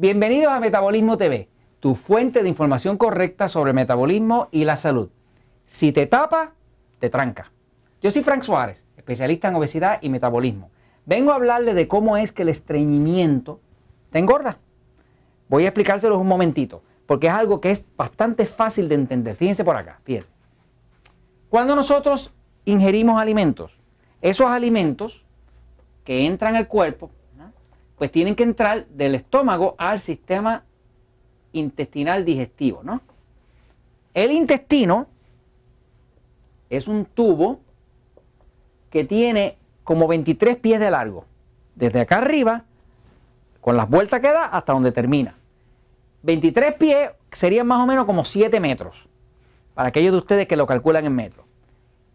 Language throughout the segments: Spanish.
Bienvenidos a Metabolismo TV, tu fuente de información correcta sobre el metabolismo y la salud. Si te tapa, te tranca. Yo soy Frank Suárez, especialista en obesidad y metabolismo. Vengo a hablarle de cómo es que el estreñimiento te engorda. Voy a explicárselo un momentito, porque es algo que es bastante fácil de entender. Fíjense por acá, fíjense. Cuando nosotros ingerimos alimentos, esos alimentos que entran al cuerpo, pues tienen que entrar del estómago al sistema intestinal digestivo, ¿no? El intestino es un tubo que tiene como 23 pies de largo, desde acá arriba, con las vueltas que da hasta donde termina. 23 pies serían más o menos como 7 metros, para aquellos de ustedes que lo calculan en metros.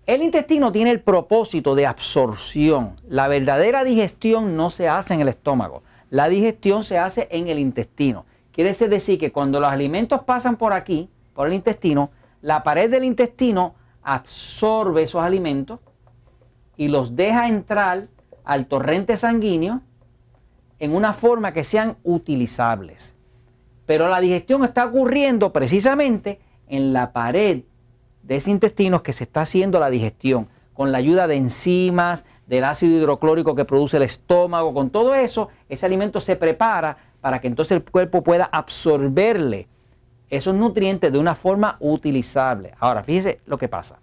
El intestino tiene el propósito de absorción. La verdadera digestión no se hace en el estómago. La digestión se hace en el intestino. Quiere decir que cuando los alimentos pasan por aquí, por el intestino, la pared del intestino absorbe esos alimentos y los deja entrar al torrente sanguíneo en una forma que sean utilizables. Pero la digestión está ocurriendo precisamente en la pared de ese intestino que se está haciendo la digestión, con la ayuda de enzimas, del ácido hidroclórico que produce el estómago, con todo eso, ese alimento se prepara para que entonces el cuerpo pueda absorberle esos nutrientes de una forma utilizable. Ahora, fíjese lo que pasa.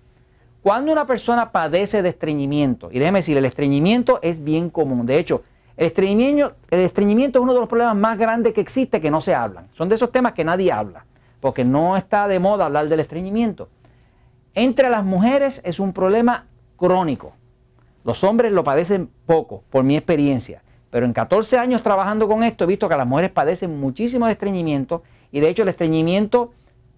Cuando una persona padece de estreñimiento, y déjeme decir, el estreñimiento es bien común. De hecho, el estreñimiento, el estreñimiento es uno de los problemas más grandes que existe que no se hablan. Son de esos temas que nadie habla, porque no está de moda hablar del estreñimiento. Entre las mujeres es un problema crónico. Los hombres lo padecen poco, por mi experiencia. Pero en 14 años trabajando con esto he visto que las mujeres padecen muchísimo de estreñimiento y de hecho el estreñimiento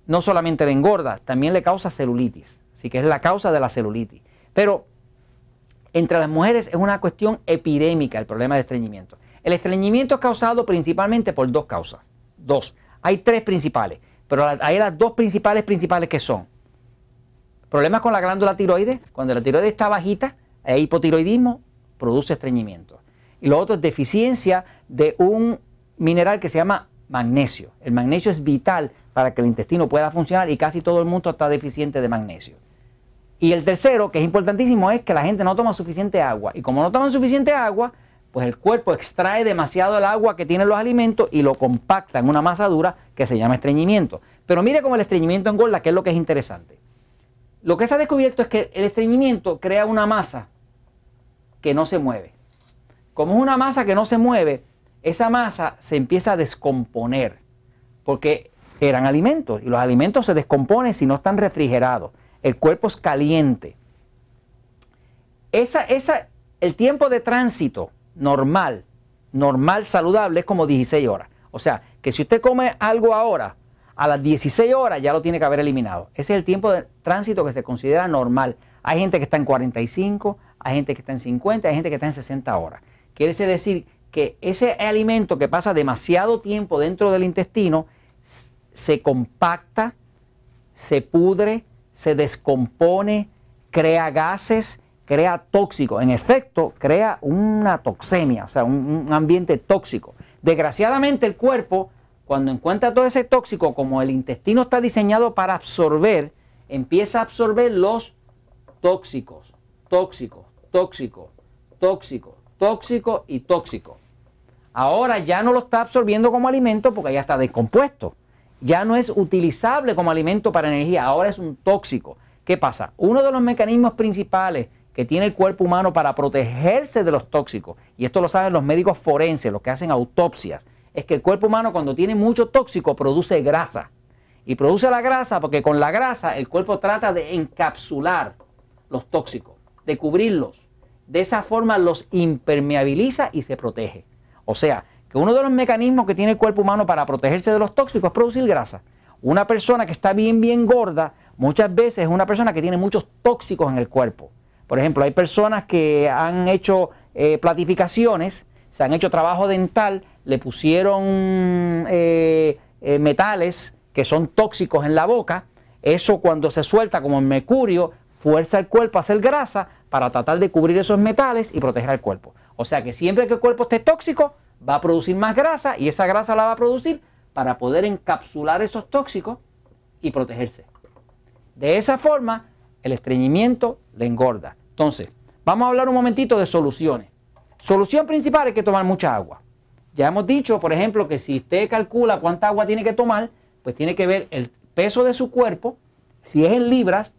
no solamente le engorda, también le causa celulitis. Así que es la causa de la celulitis. Pero entre las mujeres es una cuestión epidémica el problema de estreñimiento. El estreñimiento es causado principalmente por dos causas. Dos. Hay tres principales, pero hay las dos principales principales que son Problemas con la glándula tiroides, cuando la tiroides está bajita, el hipotiroidismo, produce estreñimiento. Y lo otro es deficiencia de un mineral que se llama magnesio. El magnesio es vital para que el intestino pueda funcionar y casi todo el mundo está deficiente de magnesio. Y el tercero, que es importantísimo, es que la gente no toma suficiente agua. Y como no toman suficiente agua, pues el cuerpo extrae demasiado el agua que tienen los alimentos y lo compacta en una masa dura que se llama estreñimiento. Pero mire cómo el estreñimiento engorda, que es lo que es interesante. Lo que se ha descubierto es que el estreñimiento crea una masa que no se mueve. Como es una masa que no se mueve, esa masa se empieza a descomponer porque eran alimentos y los alimentos se descomponen si no están refrigerados. El cuerpo es caliente. Esa, el tiempo de tránsito normal, normal, saludable, es como 16 horas. O sea, que si usted come algo ahora, a las 16 horas ya lo tiene que haber eliminado. Ese es el tiempo de tránsito que se considera normal. Hay gente que está en 45, hay gente que está en 50, hay gente que está en 60 horas. Quiere decir que ese alimento que pasa demasiado tiempo dentro del intestino se compacta, se pudre, se descompone, crea gases, crea tóxicos. En efecto, crea una toxemia, o sea, un, un ambiente tóxico. Desgraciadamente el cuerpo cuando encuentra todo ese tóxico, como el intestino está diseñado para absorber, empieza a absorber los tóxicos, tóxicos, tóxicos, tóxicos, tóxicos y tóxicos. Ahora ya no lo está absorbiendo como alimento porque ya está descompuesto. Ya no es utilizable como alimento para energía, ahora es un tóxico. ¿Qué pasa? Uno de los mecanismos principales que tiene el cuerpo humano para protegerse de los tóxicos, y esto lo saben los médicos forenses, los que hacen autopsias, es que el cuerpo humano cuando tiene mucho tóxico produce grasa. Y produce la grasa porque con la grasa el cuerpo trata de encapsular los tóxicos, de cubrirlos. De esa forma los impermeabiliza y se protege. O sea, que uno de los mecanismos que tiene el cuerpo humano para protegerse de los tóxicos es producir grasa. Una persona que está bien, bien gorda, muchas veces es una persona que tiene muchos tóxicos en el cuerpo. Por ejemplo, hay personas que han hecho eh, platificaciones, se han hecho trabajo dental le pusieron eh, eh, metales que son tóxicos en la boca, eso cuando se suelta como el mercurio, fuerza el cuerpo a hacer grasa para tratar de cubrir esos metales y proteger al cuerpo. O sea que siempre que el cuerpo esté tóxico, va a producir más grasa y esa grasa la va a producir para poder encapsular esos tóxicos y protegerse. De esa forma, el estreñimiento le engorda. Entonces, vamos a hablar un momentito de soluciones. Solución principal es que tomar mucha agua. Ya hemos dicho, por ejemplo, que si usted calcula cuánta agua tiene que tomar, pues tiene que ver el peso de su cuerpo. Si es en libras,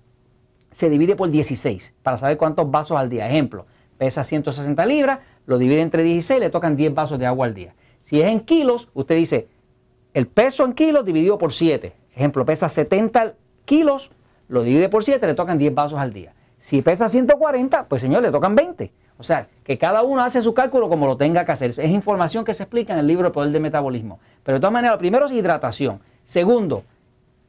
se divide por 16 para saber cuántos vasos al día. Ejemplo, pesa 160 libras, lo divide entre 16, le tocan 10 vasos de agua al día. Si es en kilos, usted dice el peso en kilos dividido por 7. Ejemplo, pesa 70 kilos, lo divide por 7, le tocan 10 vasos al día. Si pesa 140, pues señor, le tocan 20. O sea, que cada uno hace su cálculo como lo tenga que hacer. Es información que se explica en el libro El Poder del Metabolismo. Pero de todas maneras, lo primero es hidratación. Segundo,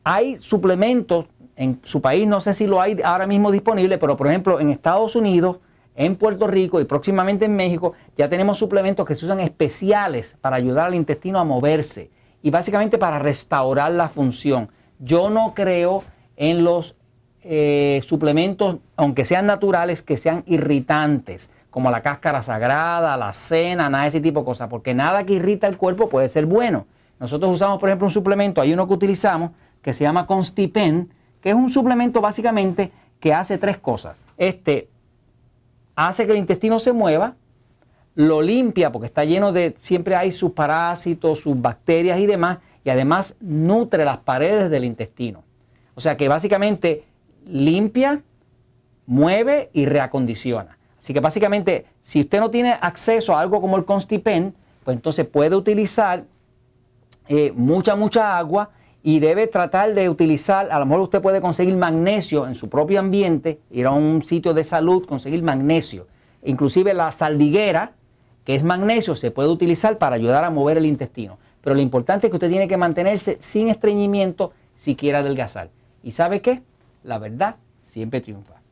hay suplementos en su país, no sé si lo hay ahora mismo disponible, pero por ejemplo en Estados Unidos, en Puerto Rico y próximamente en México, ya tenemos suplementos que se usan especiales para ayudar al intestino a moverse y básicamente para restaurar la función. Yo no creo en los eh, suplementos, aunque sean naturales, que sean irritantes, como la cáscara sagrada, la cena, nada de ese tipo de cosas, porque nada que irrita el cuerpo puede ser bueno. Nosotros usamos, por ejemplo, un suplemento, hay uno que utilizamos que se llama Constipen, que es un suplemento básicamente que hace tres cosas. Este hace que el intestino se mueva, lo limpia porque está lleno de, siempre hay sus parásitos, sus bacterias y demás, y además nutre las paredes del intestino. O sea que básicamente limpia, mueve y reacondiciona. Así que básicamente, si usted no tiene acceso a algo como el Constipen, pues entonces puede utilizar eh, mucha, mucha agua y debe tratar de utilizar, a lo mejor usted puede conseguir magnesio en su propio ambiente, ir a un sitio de salud, conseguir magnesio. Inclusive la saldiguera, que es magnesio, se puede utilizar para ayudar a mover el intestino. Pero lo importante es que usted tiene que mantenerse sin estreñimiento si quiere adelgazar. ¿Y sabe qué? La verdad siempre triunfa.